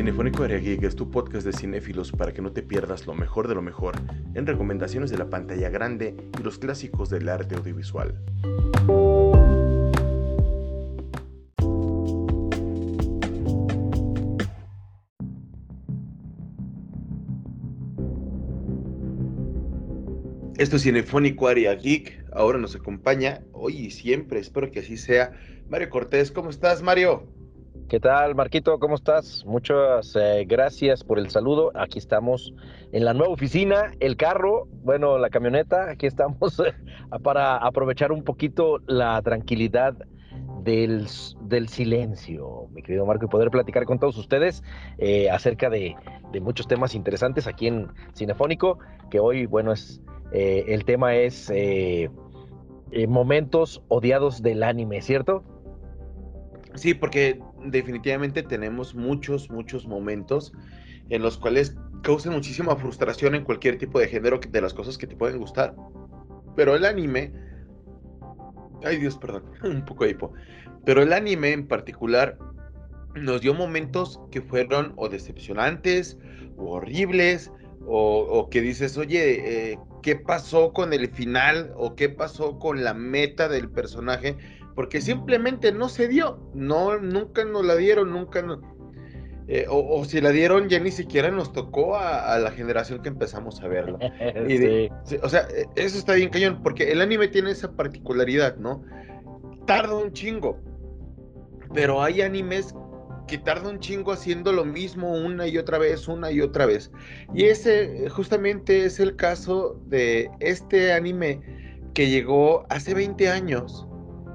Cinefónico Area Geek es tu podcast de cinéfilos para que no te pierdas lo mejor de lo mejor en recomendaciones de la pantalla grande y los clásicos del arte audiovisual. Esto es Cinefónico Area Geek. Ahora nos acompaña hoy y siempre, espero que así sea, Mario Cortés. ¿Cómo estás, Mario? ¿Qué tal, Marquito? ¿Cómo estás? Muchas eh, gracias por el saludo. Aquí estamos en la nueva oficina, el carro, bueno, la camioneta. Aquí estamos para aprovechar un poquito la tranquilidad del, del, silencio, mi querido Marco, y poder platicar con todos ustedes eh, acerca de, de, muchos temas interesantes aquí en Cinefónico, que hoy, bueno, es eh, el tema es momentos odiados del anime, ¿cierto? Sí, porque definitivamente tenemos muchos, muchos momentos en los cuales causan muchísima frustración en cualquier tipo de género de las cosas que te pueden gustar. Pero el anime... Ay Dios, perdón, un poco de hipo. Pero el anime en particular nos dio momentos que fueron o decepcionantes o horribles o, que dices, oye, eh, ¿qué pasó con el final o qué pasó con la meta del personaje? Porque simplemente no se dio, no, nunca nos la dieron, nunca eh, o, si la dieron ya ni siquiera nos tocó a, la generación que empezamos a verla. o sea, e, eso está bien cañón, porque el anime tiene esa particularidad, ¿no? Tarda un chingo, pero hay animes que tarda un chingo haciendo lo mismo una y otra vez, una y otra vez. Y ese justamente es el caso de este anime que llegó hace 20 años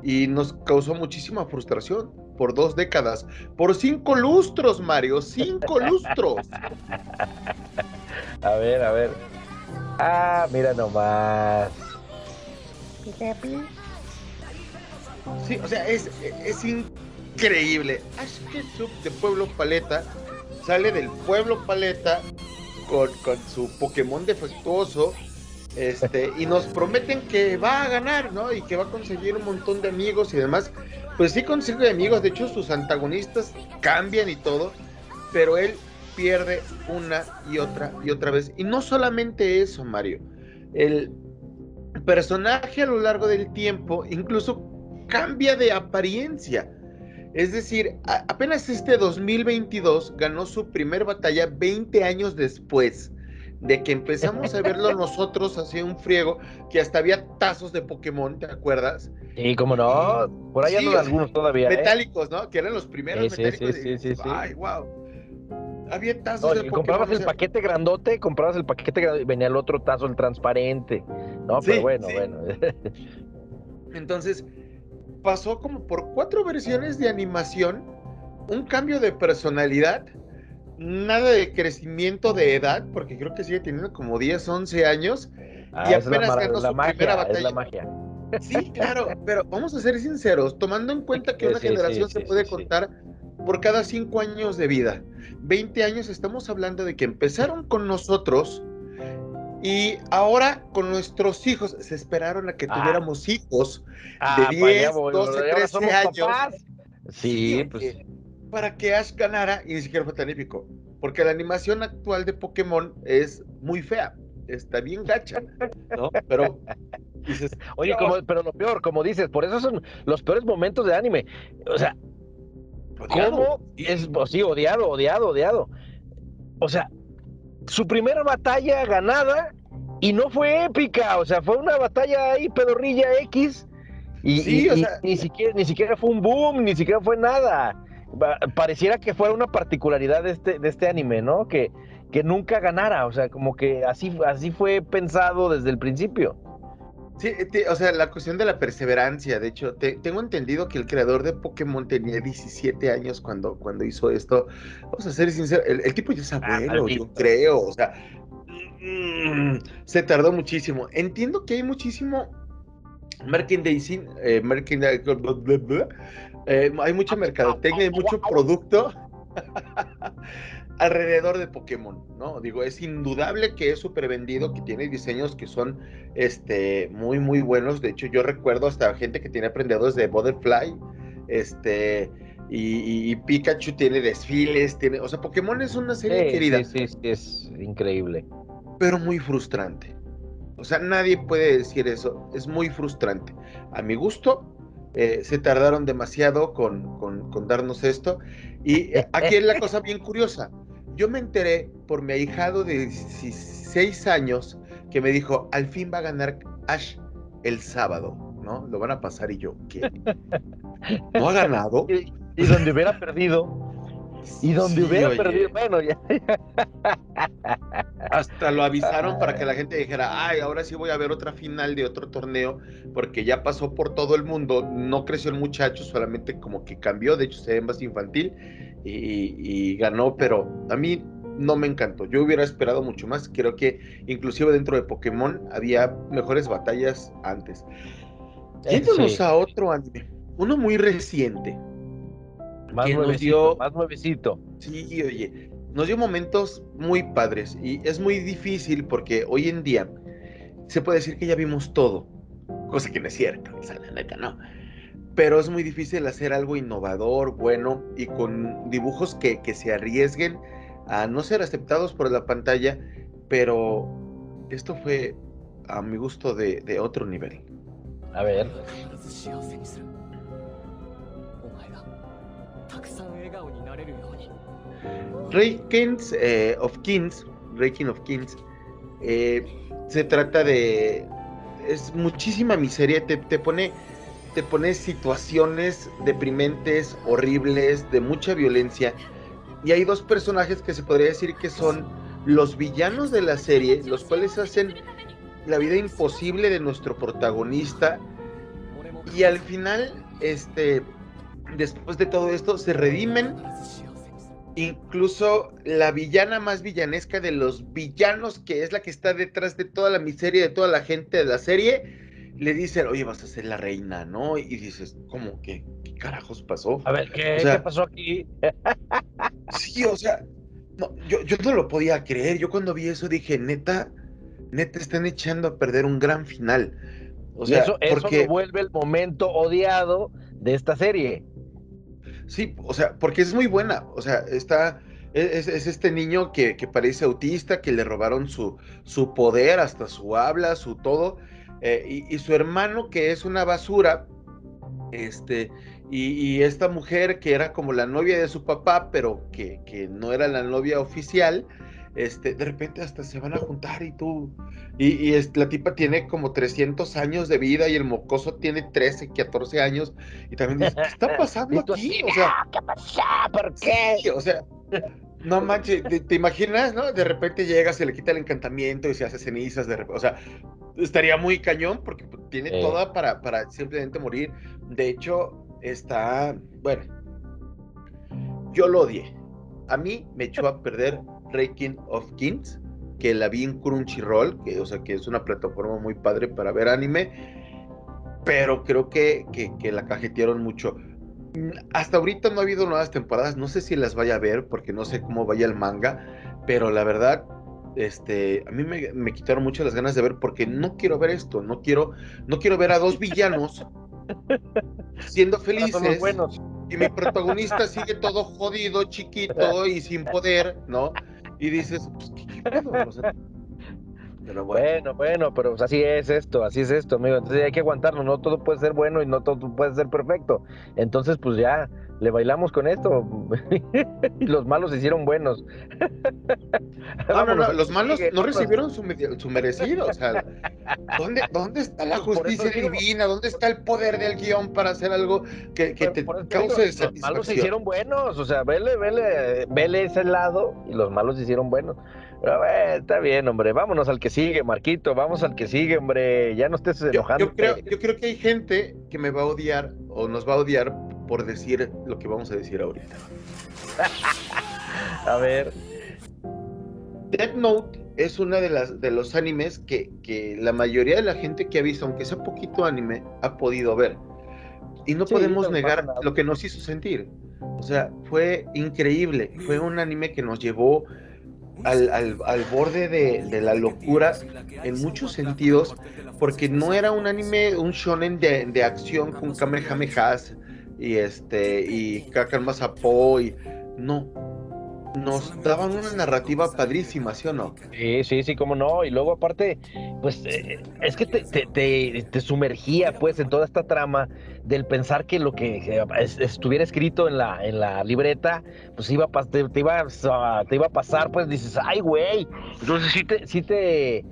y nos causó muchísima frustración por dos décadas, por cinco lustros, Mario, cinco lustros. A ver, a ver. Ah, mira nomás. Sí, o sea, es, es increíble. Ash Ketchum de Pueblo Paleta sale del Pueblo Paleta con, su Pokémon defectuoso. Este, y nos prometen que va a ganar, ¿no? Y que va a conseguir un montón de amigos y demás. Pues sí consigue amigos, de hecho sus antagonistas cambian y todo, pero él pierde una y otra y otra vez. Y no solamente eso, Mario. El personaje a lo largo del tiempo incluso cambia de apariencia. Es decir, apenas este 2022 ganó su primer batalla 20 años después de que empezamos a verlo nosotros hace un friego, que hasta había tazos de Pokémon, ¿te acuerdas? Y como no, por ahí hay algunos todavía. ¿eh? Metálicos, ¿no? Que eran los primeros metálicos. Sí, sí, sí, Ay, wow. Había tazos de Pokémon. Comprabas el paquete grandote, comprabas el paquete grandote y venía el otro tazo, el transparente. No, pero bueno, bueno. Entonces, pasó como por cuatro versiones de animación, un cambio de personalidad, nada de crecimiento de edad, porque creo que sigue teniendo como 10, 11 años, y apenas ganó su primera batalla. la magia. Sí, claro, pero vamos a ser sinceros, tomando en cuenta que una generación se puede contar por cada 5 años de vida. 20 años estamos hablando de que empezaron con nosotros y ahora con nuestros hijos, se esperaron a que ah. tuviéramos hijos de 10, 12, 13 años. Sí, pues. Para que Ash ganara y ni siquiera fue tan épico. Porque la animación actual de Pokémon es muy fea. Está bien gacha, ¿no? Pero dices, Oye, como, pero lo peor, como dices, por eso son los peores momentos de anime. O sea, ¿cómo es? Pues sí, odiado, odiado, odiado. O sea, su primera batalla ganada y no fue épica, o sea, fue una batalla ahí pedorrilla X y, ni siquiera ni siquiera fue un boom, ni siquiera fue nada. Pareciera que fuera una particularidad de este de este anime, ¿no? Que que nunca ganara, o sea, como que así así fue pensado desde el principio. Sí, o sea, la cuestión de la perseverancia, de hecho, tengo entendido que el creador de Pokémon tenía 17 años cuando, cuando hizo esto. Vamos a ser sinceros, el, tipo ya es ah, abuelo, yo creo, o sea, mm, se tardó muchísimo. Entiendo que hay muchísimo merchandising, eh, eh, hay mucha mercadotecnia, hay mucho producto. alrededor de Pokémon, ¿no? Digo, es indudable que es súper vendido, que tiene diseños que son este, muy, muy buenos. De hecho, yo recuerdo hasta gente que tiene aprendedores de Butterfly, este, Y, Pikachu tiene desfiles, tiene, o sea, Pokémon es una serie querida. Sí, sí, es increíble. Pero muy frustrante. O sea, nadie puede decir eso. Es muy frustrante. A mi gusto, eh, se tardaron demasiado con, con, darnos esto. Y aquí es la cosa bien curiosa. Yo me enteré por mi ahijado de 16 años que me dijo, al fin va a ganar Ash el sábado, ¿no? Lo van a pasar y yo, ¿qué? ¿No ha ganado? Y, donde hubiera perdido. Y donde hubiera perdido, bueno, ya. Hasta lo avisaron para que la gente dijera, ay, ahora sí voy a ver otra final de otro torneo, porque ya pasó por todo el mundo, no creció el muchacho, solamente como que cambió, de hecho se ve más infantil y, ganó, pero a mí no me encantó. Yo hubiera esperado mucho más. Creo que inclusive dentro de Pokémon había mejores batallas antes. Eh, Yéndonos a otro anime, uno muy reciente. Más nuevecito, más nuevecito. Sí, oye, nos dio momentos muy padres y es muy difícil porque hoy en día se puede decir que ya vimos todo, cosa que no es cierto, o sea, la neta no. Pero es muy difícil hacer algo innovador, bueno y con dibujos que, se arriesguen a no ser aceptados por la pantalla, pero esto fue a mi gusto de, de otro nivel. A ver. Rey eh, of Kings, King of Kings, eh, se trata de. Es muchísima miseria, te, te, pone. Te pone situaciones deprimentes, horribles, de mucha violencia. Y hay dos personajes que se podría decir que son los villanos de la serie, los cuales hacen la vida imposible de nuestro protagonista. Y al final, este, después de todo esto, se redimen incluso la villana más villanesca de los villanos, que es la que está detrás de toda la miseria de toda la gente de la serie, le dicen, oye, vas a ser la reina, ¿no? Y dices, ¿cómo? ¿Qué, qué carajos pasó? A ver, ¿qué, pasó aquí? sí, o sea, yo, yo no lo podía creer. Yo cuando vi eso dije, neta, neta, están echando a perder un gran final. O sea, eso, porque... vuelve el momento odiado de esta serie. Sí, o sea, porque es muy buena. O sea, está. Es, este niño que, parece autista, que le robaron su, su poder, hasta su habla, su todo. Eh, y, su hermano, que es una basura. Este. Y, esta mujer que era como la novia de su papá, pero que, que no era la novia oficial este, de repente hasta se van a juntar y tú, y, la tipa tiene como 300 años de vida y el mocoso tiene 13, 14 años, y también dices, ¿qué está pasando aquí? O sea, ¿qué pasó? ¿Por qué? o sea, no manches, te, imaginas, no? De repente llega, se le quita el encantamiento y se hace cenizas, de o sea, estaría muy cañón porque pues, tiene toda para, para simplemente morir. De hecho, está, bueno, yo lo odié. A mí me echó a perder King of Kings, que la vi en Crunchyroll, que, o sea, que es una plataforma muy padre para ver anime, pero creo que, que, la cajetearon mucho. Mm, hasta ahorita no ha habido nuevas temporadas, no sé si las vaya a ver, porque no sé cómo vaya el manga, pero la verdad, este, a mí me, quitaron mucho las ganas de ver, porque no quiero ver esto, no quiero, no quiero ver a dos villanos siendo felices. Y mi protagonista sigue todo jodido, chiquito y sin poder, ¿no? Y dices, pues, ¿qué, pero bueno. bueno, pero pues, así es esto, así es esto, amigo. Entonces hay que aguantarlo, no todo puede ser bueno y no todo puede ser perfecto. Entonces, pues ya, le bailamos con esto. y los malos se hicieron buenos. no, no, no, los malos no recibieron su, merecido. O sea, ¿dónde, ¿dónde está la justicia divina? ¿Dónde está el poder del guion para hacer algo que, que te cause satisfacción? Los malos se hicieron buenos. O sea, vele, vele, vele ese lado y los malos se hicieron buenos. Pero, está bien, hombre. Vámonos al que sigue, Marquito. Vamos al que sigue, hombre. Ya no estés enojando. Yo, creo, yo creo que hay gente que me va a odiar o nos va a odiar por decir lo que vamos a decir ahorita. a ver. Death Note es una de las de los animes que, que, la mayoría de la gente que ha visto, aunque sea poquito anime, ha podido ver. Y no podemos negar lo que nos hizo sentir. O sea, fue increíble. Fue un anime que nos llevó al, al, borde de, de, la locura en muchos sentidos, porque no era un anime, un shonen de, de acción con kamehamehas, y este y Kakan Masapo y no nos daban una narrativa padrísima, ¿sí o no? Sí, sí, sí, cómo no. Y luego aparte, pues eh, es que te, sumergía pues en toda esta trama del pensar que lo que estuviera escrito en la, en la libreta, pues iba te, te, iba, te iba a pasar, pues dices, ay, güey. Entonces sí te, sí te,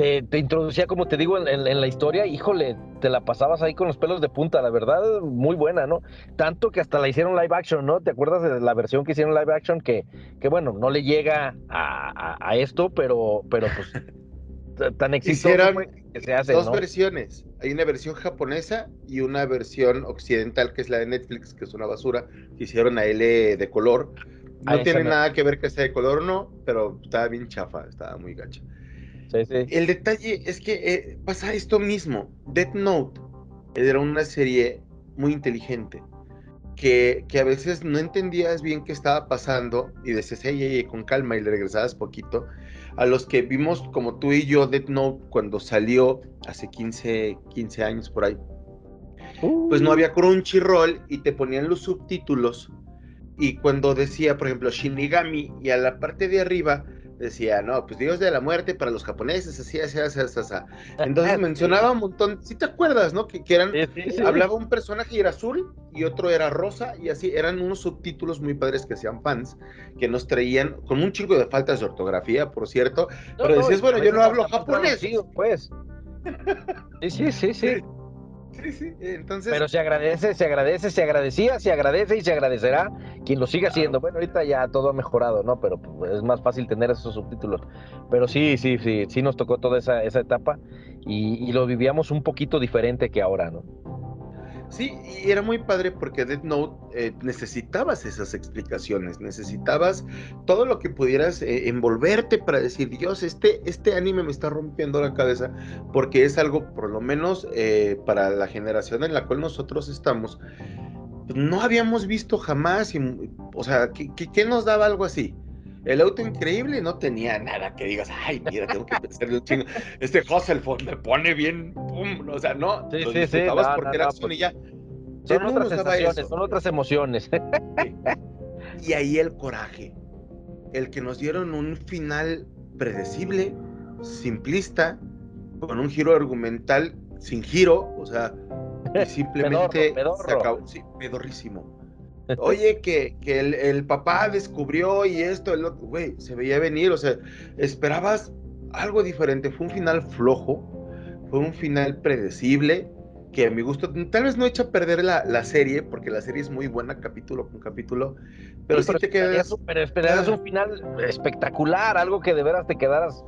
te, introducía, como te digo, en, la historia, híjole, te la pasabas ahí con los pelos de punta, la verdad, muy buena, ¿no? Tanto que hasta la hicieron live action, ¿no? ¿Te acuerdas de la versión que hicieron live action? Que, que bueno, no le llega a, esto, pero, pero pues tan exitoso que se hace. Dos versiones. Hay una versión japonesa y una versión occidental, que es la de Netflix, que es una basura, que hicieron a L de color. No ah, tiene nada que ver que sea de color o no, pero estaba bien chafa, estaba muy gacha. El detalle es que eh, pasa esto mismo. Death Note era una serie muy inteligente. Que, que, a veces no entendías bien qué estaba pasando y decías, hey, con calma y le regresabas poquito. A los que vimos como tú y yo Death Note cuando salió hace 15, 15 años por ahí, pues no uh. había Crunchyroll y te ponían los subtítulos. Y cuando decía, por ejemplo, Shinigami y a la parte de arriba decía, no, pues Dios de la muerte para los japoneses, así, así, así, así, Entonces mencionaba un montón, si te acuerdas, ¿no? Que, eran, hablaba un personaje y era azul y otro era rosa y así, eran unos subtítulos muy padres que hacían fans, que nos traían, con un chico de faltas de ortografía, por cierto, pero decías, bueno, yo no hablo japonés. Pues. Sí, sí, sí, sí. Entonces. Pero se agradece, se agradece, se agradecía, se agradece y se agradecerá quien lo siga haciendo. Bueno, ahorita ya todo ha mejorado, ¿no? Pero pues, es más fácil tener esos subtítulos. Pero sí, sí, sí, sí nos tocó toda esa, esa etapa y, y lo vivíamos un poquito diferente que ahora, ¿no? Sí, y era muy padre porque Death Note eh, necesitabas esas explicaciones, necesitabas todo lo que pudieras eh, envolverte para decir, Dios, este, este anime me está rompiendo la cabeza, porque es algo, por lo menos eh, para la generación en la cual nosotros estamos, no habíamos visto jamás, o sea, ¿qué, qué nos daba algo así? El auto increíble no tenía nada que digas, ay, mira, tengo que pensarle un chingo. Este Hasselhoff me pone bien, pum, o sea, no, sí, sí, sí, porque era acción y ya. Son otras sensaciones, son otras emociones. Y ahí el coraje, el que nos dieron un final predecible, simplista, con un giro argumental sin giro, o sea, simplemente se acabó, sí, pedorrísimo. Oye, que, el, papá descubrió y esto, el otro, güey, se veía venir, o sea, esperabas algo diferente. Fue un final flojo, fue un final predecible, que a mi gusto, tal vez no echa a perder la, serie, porque la serie es muy buena capítulo con capítulo, pero sí, te quedas... Pero esperabas un final espectacular, algo que de veras te quedaras...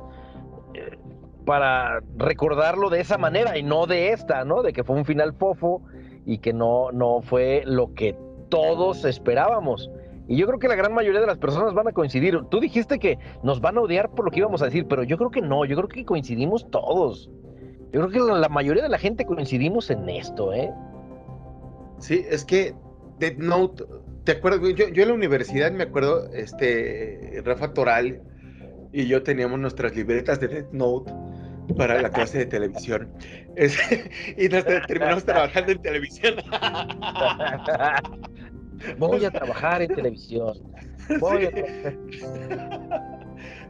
Eh, para recordarlo de esa manera y no de esta, ¿no? De que fue un final fofo y que no, no fue lo que todos esperábamos. Y yo creo que la gran mayoría de las personas van a coincidir. Tú dijiste que nos van a odiar por lo que íbamos a decir, pero yo creo que no, yo creo que coincidimos todos. Yo creo que la, mayoría de la gente coincidimos en esto, ¿eh? Sí, es que Dead Note, ¿te acuerdas? Yo, yo en la universidad me acuerdo, este, Rafa Toral y yo teníamos nuestras libretas de Dead Note para la clase de televisión. y nos terminamos trabajando en televisión. Voy a trabajar en televisión. Voy a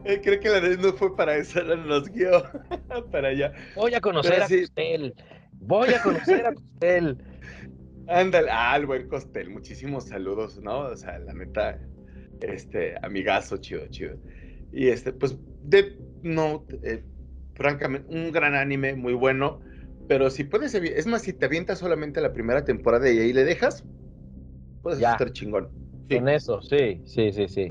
eh, Creo que la vez no fue para eso, nos guió para allá. Voy a conocer a Costel. Voy a conocer a Costel. Ándale, ah, buen Costel, muchísimos saludos, ¿no? O sea, la neta, este, amigazo, chido, chido. Y este, pues, de Note, eh, francamente, un gran anime, muy bueno. Pero si puedes, es más, si te avientas solamente la primera temporada y ahí le dejas, puedes estar chingón. En eso, sí, sí, sí, sí.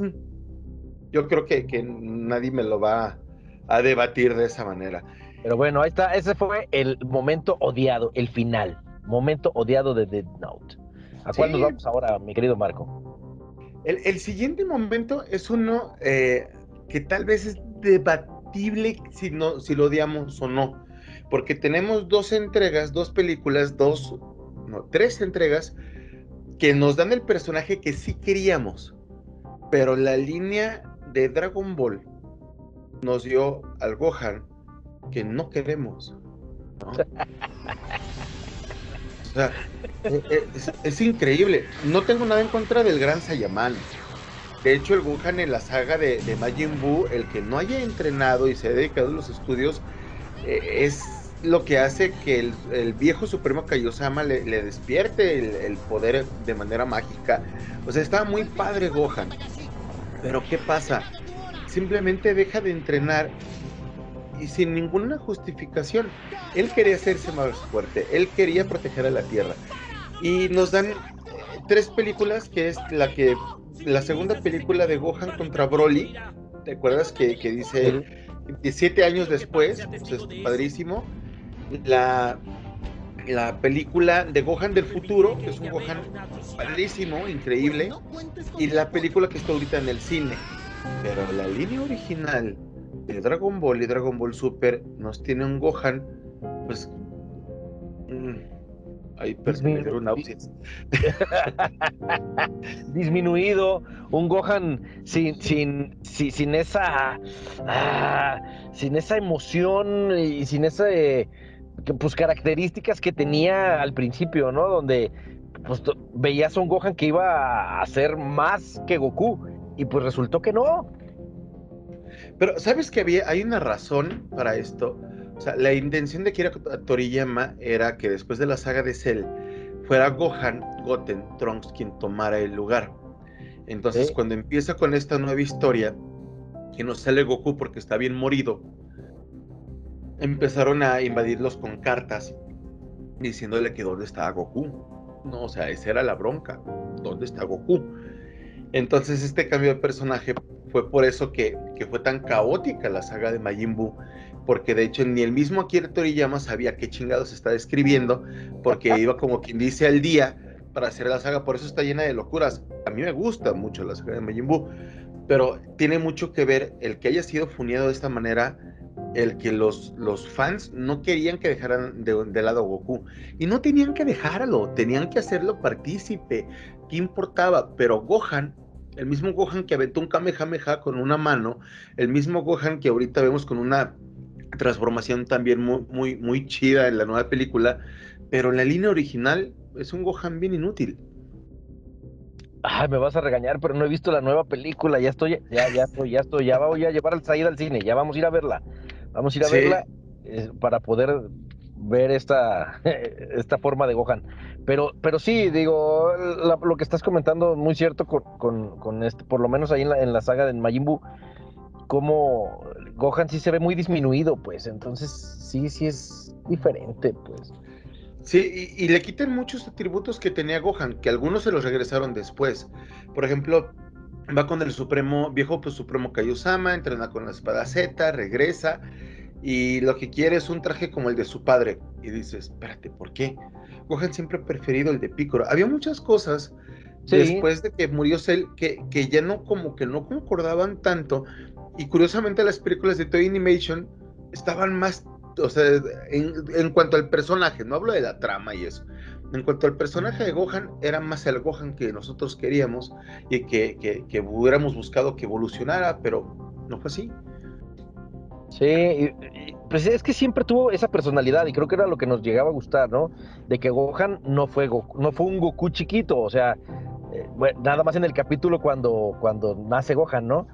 Yo creo que, que nadie me lo va a debatir de esa manera. Pero bueno, ahí está, ese fue el momento odiado, el final, momento odiado de Dead Note. ¿A cuál nos vamos ahora, mi querido Marco? El, siguiente momento es uno eh, que tal vez es debatible si, no, si lo odiamos o no. Porque tenemos dos entregas, dos películas, dos, no, tres entregas que nos dan el personaje que sí queríamos. Pero la línea de Dragon Ball nos dio al Gohan que no queremos. O sea, eh, eh, es, increíble. No tengo nada en contra del gran Sayaman. De hecho, el Gohan en la saga de, Majin Buu, el que no haya entrenado y se haya dedicado a los estudios, eh, es lo que hace que el, viejo Supremo Kaiosama le, despierte el, poder de manera mágica. O sea, estaba muy padre Gohan. Pero ¿qué pasa? Simplemente deja de entrenar y sin ninguna justificación. Él quería hacerse más fuerte, él quería proteger a la Tierra. Y nos dan eh, tres películas, que es la que la segunda película de Gohan contra Broly. ¿Te acuerdas que, dice 17 años después? Pues es padrísimo. La, la película de Gohan del futuro, que es un Gohan padrísimo, increíble. Y la película que está ahorita en el cine. Pero la línea original de Dragon Ball y Dragon Ball Super nos tiene un Gohan, pues. Mmm, ahí Disminuido, un Gohan sin, sin, sin, esa. Ah, sin esa emoción y sin esa. Pues características que tenía al principio, ¿no? Donde pues, veías a un Gohan que iba a ser más que Goku. Y pues resultó que no. Pero, ¿sabes que había? Hay una razón para esto. O sea, la intención de Kira Toriyama era que después de la saga de Cell fuera Gohan, Goten, Trunks quien tomara el lugar. Entonces, cuando empieza con esta nueva historia, que no sale Goku porque está bien morido, empezaron a invadirlos con cartas diciéndole que dónde estaba Goku. No, o sea, esa era la bronca. ¿Dónde está Goku? Entonces, este cambio de personaje fue por eso que, fue tan caótica la saga de Majin Buu, porque de hecho ni el mismo Akira Toriyama sabía qué chingados estaba escribiendo, porque iba como quien dice al día para hacer la saga, por eso está llena de locuras. A mí me gusta mucho la saga de Majin Buu, pero tiene mucho que ver el que haya sido funeado de esta manera, el que los, los fans no querían que dejaran de, lado a Goku. Y no tenían que dejarlo, tenían que hacerlo partícipe. ¿Qué importaba? Pero Gohan el mismo Gohan que aventó un Kamehameha con una mano, el mismo Gohan que ahorita vemos con una transformación también muy, muy, muy chida en la nueva película, pero en la línea original es un Gohan bien inútil. Ay, me vas a regañar, pero no he visto la nueva película. Ya estoy, ya, ya estoy, ya estoy, ya voy a llevar al al cine, ya vamos a ir a verla. Vamos a ir a verla eh, para poder ver esta, esta forma de Gohan. Pero, pero sí, digo, lo que estás comentando muy cierto con, con, este, por lo menos ahí en la, en la saga de Majin Buu, como Gohan sí se ve muy disminuido, pues, entonces sí, sí es diferente, pues. Sí, y, le quitan muchos atributos que tenía Gohan, que algunos se los regresaron después. Por ejemplo, va con el Supremo, viejo pues Supremo Kaiosama, entrena con la espada Z, regresa, y lo que quiere es un traje como el de su padre. Y dices, espérate, ¿por qué? Gohan siempre ha preferido el de Piccolo. Había muchas cosas después de que murió Cell que, que ya no como que no concordaban tanto. Y curiosamente las películas de Toy Animation estaban más, o sea, en, cuanto al personaje, no hablo de la trama y eso. En cuanto al personaje de Gohan, era más el Gohan que nosotros queríamos y que, que, que hubiéramos buscado que evolucionara, pero no fue así. Sí, pues es que siempre tuvo esa personalidad y creo que era lo que nos llegaba a gustar, ¿no? De que Gohan no fue, no fue un Goku chiquito, o sea, eh, nada más en el capítulo cuando, cuando nace Gohan, ¿no?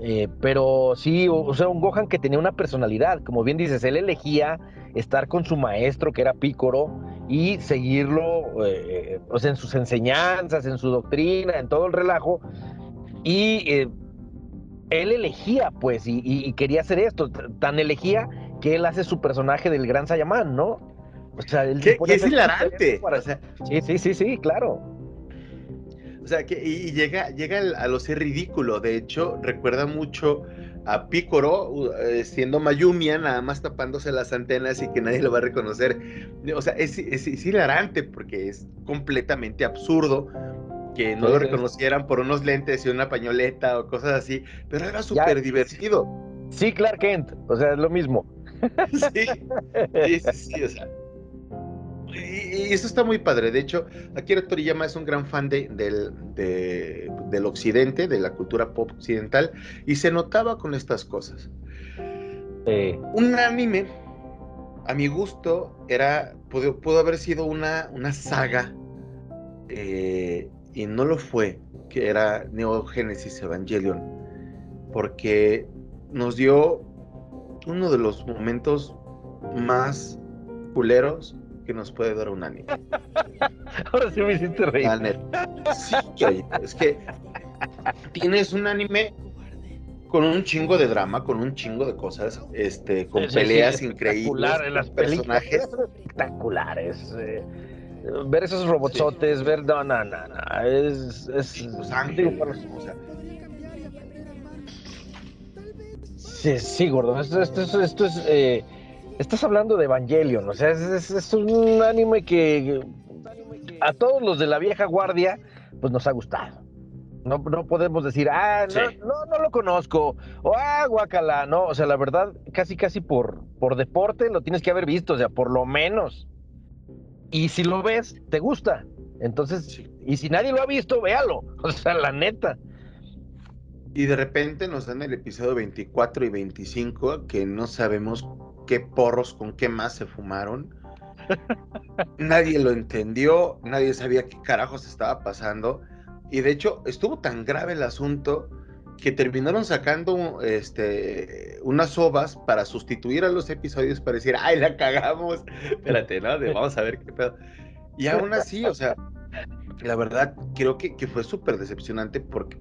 Eh, pero sí, o, sea, un Gohan que tenía una personalidad, como bien dices, él elegía estar con su maestro, que era Pícoro, y seguirlo, eh, o sea, en sus enseñanzas, en su doctrina, en todo el relajo, y él elegía, pues, y, quería hacer esto. Tan elegía que él hace su personaje del Gran Sayaman, ¿no? O sea, él ¿Qué, es hilarante. sí, sí, sí, sí, claro. O sea, que y, llega, llega a lo ser ridículo. De hecho, recuerda mucho a Picoro eh, siendo Mayumia, nada más tapándose las antenas y que nadie lo va a reconocer. O sea, es, es, es hilarante porque es completamente absurdo que no lo reconocieran por unos lentes y una pañoleta o cosas así, pero era súper divertido. Sí, Clark Kent, o sea, es lo mismo. sí, sí, sí, o sea. Y, eso está muy padre. De hecho, Akira Toriyama es un gran fan de, del, del occidente, de la cultura pop occidental, y se notaba con estas cosas. Un anime a mi gusto, era, pudo, haber sido una, una saga, eh, y no lo fue, que era Neo Genesis Evangelion, porque nos dio uno de los momentos más culeros que nos puede dar un anime. Ahora sí me hiciste reír. Sí, es que tienes un anime con un chingo de drama, con un chingo de cosas, este, con peleas increíbles, las personajes espectaculares. Eh, ver esos robotsotes, ver no, no, no, no, es, es Sí, sí, gordo. Esto, esto, esto es eh, Estás hablando de Evangelion, o sea, es, un anime que a todos los de la vieja guardia, pues nos ha gustado. No, no podemos decir, ah, no, no, lo conozco, o ah, guacala, no, o sea, la verdad, casi, casi por, por deporte lo tienes que haber visto, o sea, por lo menos. Y si lo ves, te gusta. Entonces, y si nadie lo ha visto, véalo, o sea, la neta. Y de repente nos dan el episodio 24 y 25 que no sabemos qué porros con qué más se fumaron. nadie lo entendió, nadie sabía qué carajos estaba pasando. Y de hecho, estuvo tan grave el asunto que terminaron sacando este, unas ovas para sustituir a los episodios para decir, ay, la cagamos. Espérate, ¿no? vamos a ver qué pedo. Y aún así, o sea, la verdad, creo que, que fue súper decepcionante porque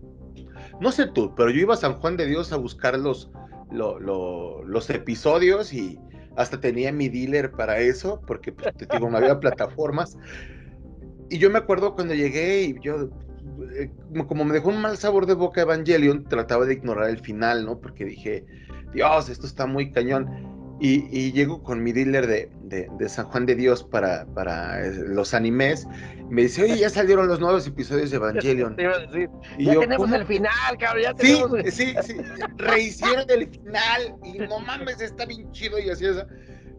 no sé tú, pero yo iba a San Juan de Dios a buscar los, los episodios y hasta tenía mi dealer para eso, porque pues, no había plataformas. Y yo me acuerdo cuando llegué y yo, eh, como me dejó un mal sabor de boca Evangelion, trataba de ignorar el final, ¿no? Porque dije, Dios, esto está muy cañón. Y, llego con mi dealer de, de, San Juan de Dios para, para eh, los animes. me dice, oye, ya salieron los nuevos episodios de Evangelion. Y ya tenemos el final, cabrón, ya tenemos. Sí, sí, sí. Rehicieron el final y no mames, está bien chido y así es.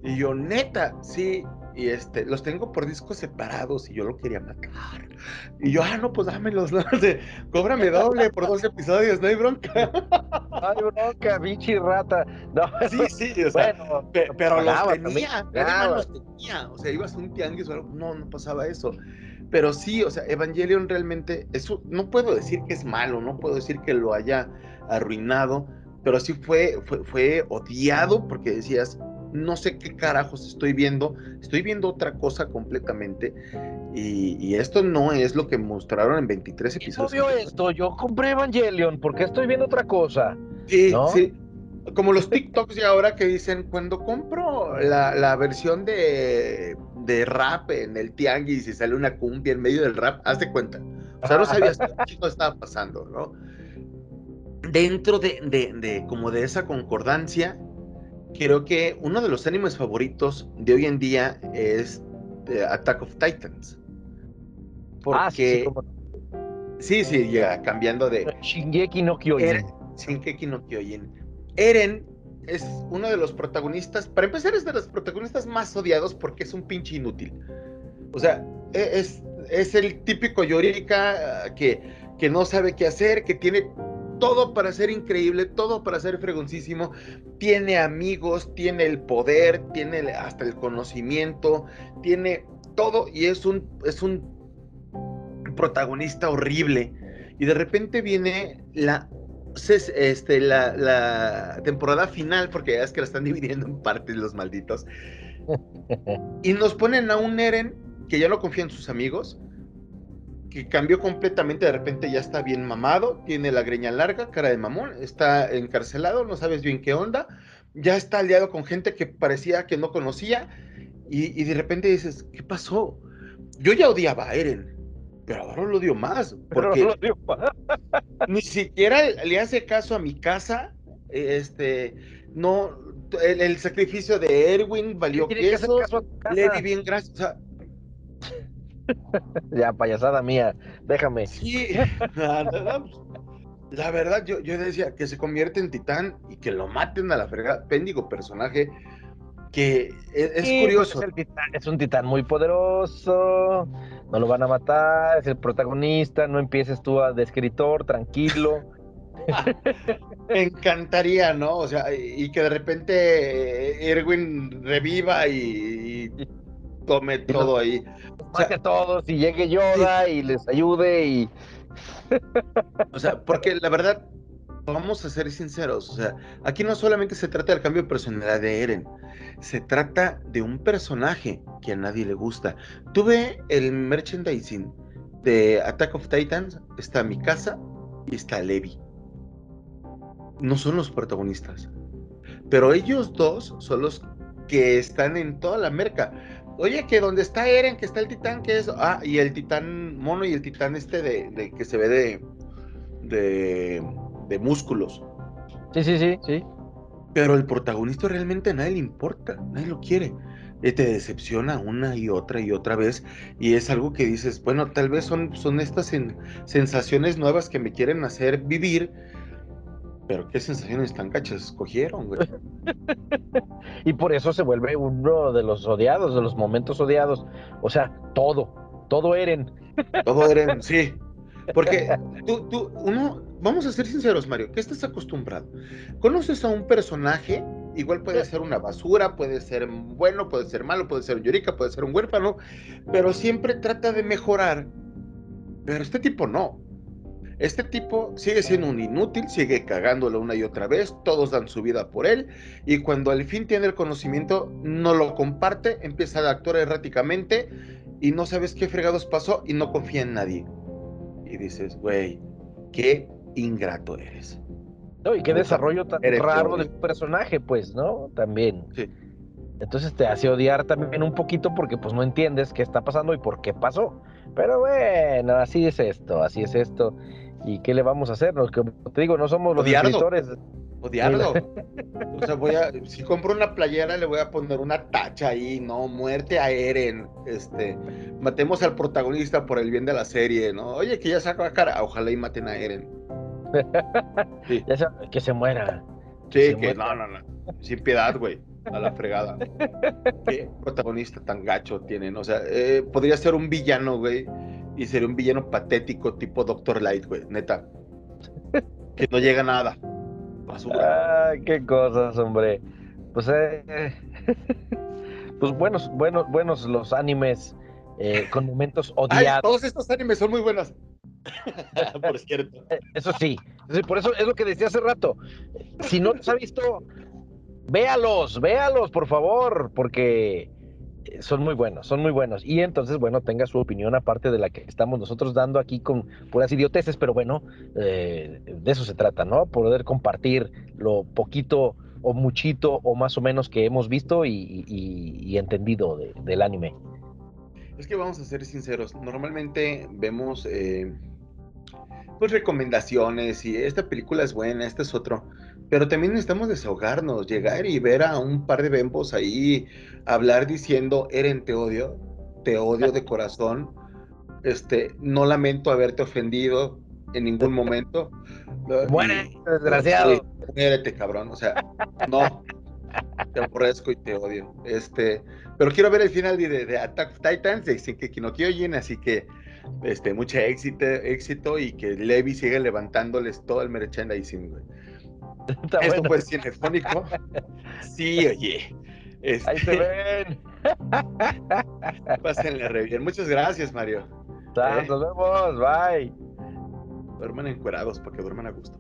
Y yo, neta, sí y este, los tengo por discos separados y yo lo quería matar. Y yo, ah, no, pues dámelos, ¿no? De, cóbrame doble por dos episodios, no hay bronca. No hay bronca, bichi rata. No. Sí, sí, o sea, pero los tenía, los tenía. O sea, ibas a un tianguis o algo, no, no pasaba eso. Pero sí, o sea, Evangelion realmente, eso, no puedo decir que es malo, no puedo decir que lo haya arruinado, pero sí fue, fue, fue odiado porque decías, no sé qué carajos estoy viendo, estoy viendo otra cosa completamente. Y, esto no es lo que mostraron en 23 episodios. Yo esto, yo compré Evangelion, porque estoy viendo otra cosa? Sí, sí. Como los TikToks de ahora que dicen, cuando compro la, versión de, de, rap en el tianguis y sale una cumbia en medio del rap, haz de cuenta. O sea, no sabías qué estaba pasando, ¿no? Dentro de, de, como de esa concordancia, creo que uno de los animes favoritos de hoy en día es eh, Attack of Titans. Ah, porque... sí, sí, ya cambiando de... Shingeki no Kyojin. Shingeki no Kyojin. Eren es uno de los protagonistas, para empezar es de los protagonistas más odiados porque es un pinche inútil. O sea, e, es, es el típico Yorika ah, que, que no sabe qué hacer, que tiene todo para ser increíble, todo para ser fregoncísimo. Tiene amigos, tiene el poder, tiene hasta el conocimiento, tiene todo y es un, es un protagonista horrible. Y de repente viene la, este, la, la temporada final, porque ya es que la están dividiendo en partes los malditos. y nos ponen a un Eren que ya no confía en sus amigos, que cambió completamente, de repente ya está bien mamado, tiene la greña larga, cara de mamón, está encarcelado, no sabes bien qué onda, ya está aliado con gente que parecía que no conocía, y, de repente dices, ¿qué pasó? Yo ya odiaba a Eren, pero ahora lo odio más, porque ni siquiera le hace caso a mi casa, este, no, el, sacrificio de Erwin valió queso, le di bien gracias, ya, payasada mía, déjame. Sí, la verdad, yo, yo decía que se convierte en titán y que lo maten a la fregada. Péndigo personaje que e, es, pues, curioso. Es, un titán muy poderoso, no lo van a matar, es el protagonista, no empieces tú a, de escritor, tranquilo. me encantaría, ¿no? O sea, y que de repente Erwin reviva y, tome todo ahí. O sea, todos y llegue Yoda y les ayude y. o sea, porque la verdad, vamos a ser sinceros, o sea, aquí no solamente se trata del cambio de personalidad de Eren, se trata de un personaje que a nadie le gusta. Tuve el merchandising de Attack of Titans, está mi casa y está Levi. No son los protagonistas, pero ellos dos son los que están en toda la merca. Oye, que donde está Eren, que está el titán, que es. Ah, y el titán mono y el titán este de, que se ve de, de de músculos. Sí, sí, sí, sí. Pero el protagonista realmente a nadie le importa, nadie lo quiere. te decepciona una y otra y otra vez. Y es algo que dices, bueno, tal vez son, son estas sensaciones nuevas que me quieren hacer vivir. Pero qué sensaciones tan cachas escogieron, güey. y por eso se vuelve uno de los odiados, de los momentos odiados. O sea, todo, todo Eren. Todo Eren, sí. Porque tú, tú, uno, vamos a ser sinceros, Mario, ¿qué estás acostumbrado? Conoces a un personaje, igual puede ser una basura, puede ser bueno, puede ser malo, puede ser un llorica, puede ser un huérfano, pero siempre trata de mejorar. Pero este tipo no. Este tipo sigue siendo un inútil, sigue cagándolo una y otra vez, todos dan su vida por él, y cuando al fin tiene el conocimiento, no lo comparte, empieza a actuar erráticamente y no sabes qué fregados pasó y no confía en nadie. Y dices, güey, qué ingrato eres. No, y qué desarrollo tan raro del personaje, pues, ¿no? También. Sí. Entonces te hace odiar también un poquito porque pues no entiendes qué está pasando y por qué pasó. Pero bueno, así es esto, así es esto. ¿Y qué le vamos a hacer? Los que te digo, no somos los escritores. Odiarlo. o sea, voy a, si compro una playera, le voy a poner una tacha ahí, ¿no? Muerte a Eren. Este, matemos al protagonista por el bien de la serie, ¿no? Oye, que ya saco la cara, ojalá y maten a Eren. que se muera. Sí, que, no, no, no. Sin piedad, güey. A la fregada. ¿Qué protagonista tan gacho tienen? O sea, eh, podría ser un villano, güey. Y sería un villano patético tipo Doctor Light, güey. Neta. Que no llega a nada. Basura. Ay, qué cosas, hombre. Pues, eh, pues buenos, buenos, buenos los animes eh, con momentos odiados. todos estos animes son muy buenos. por cierto. Eh, eso sí, por eso es lo que decía hace rato. Si no los ha visto, véalos, véalos, por favor, porque eh, son muy buenos, son muy buenos. Y entonces, bueno, tenga su opinión aparte de la que estamos nosotros dando aquí con puras idioteces, pero bueno, eh, de eso se trata, ¿no? Poder compartir lo poquito o muchito o más o menos que hemos visto y, entendido del anime. Es que vamos a ser sinceros, normalmente vemos pues recomendaciones y esta película es buena, este es otro. Pero también necesitamos desahogarnos, llegar y ver a un par de bembos ahí hablar diciendo, Eren, te odio, te odio de corazón, este, no lamento haberte ofendido en ningún momento. Muere, desgraciado. Muérete, cabrón, o sea, no, te aborrezco y te odio. Este, pero quiero ver el final de, de Attack Titans, de que no oyen, así que este, mucho éxito, éxito y que Levi siga levantándoles todo el merchandising, güey. Esto fue cinefónico. Sí, oye. Este... Ahí se ven. Pásenle re bien. Muchas gracias, Mario. ¿Eh? Nos vemos. Bye. Duerman encuerados para que duerman a gusto.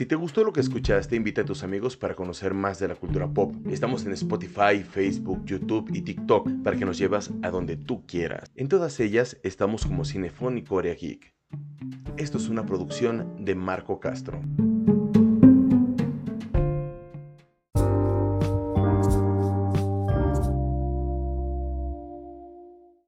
Si te gustó lo que escuchaste, invita a tus amigos para conocer más de la cultura pop. Estamos en Spotify, Facebook, YouTube y TikTok para que nos llevas a donde tú quieras. En todas ellas estamos como Cinefónico Corea Geek. Esto es una producción de Marco Castro.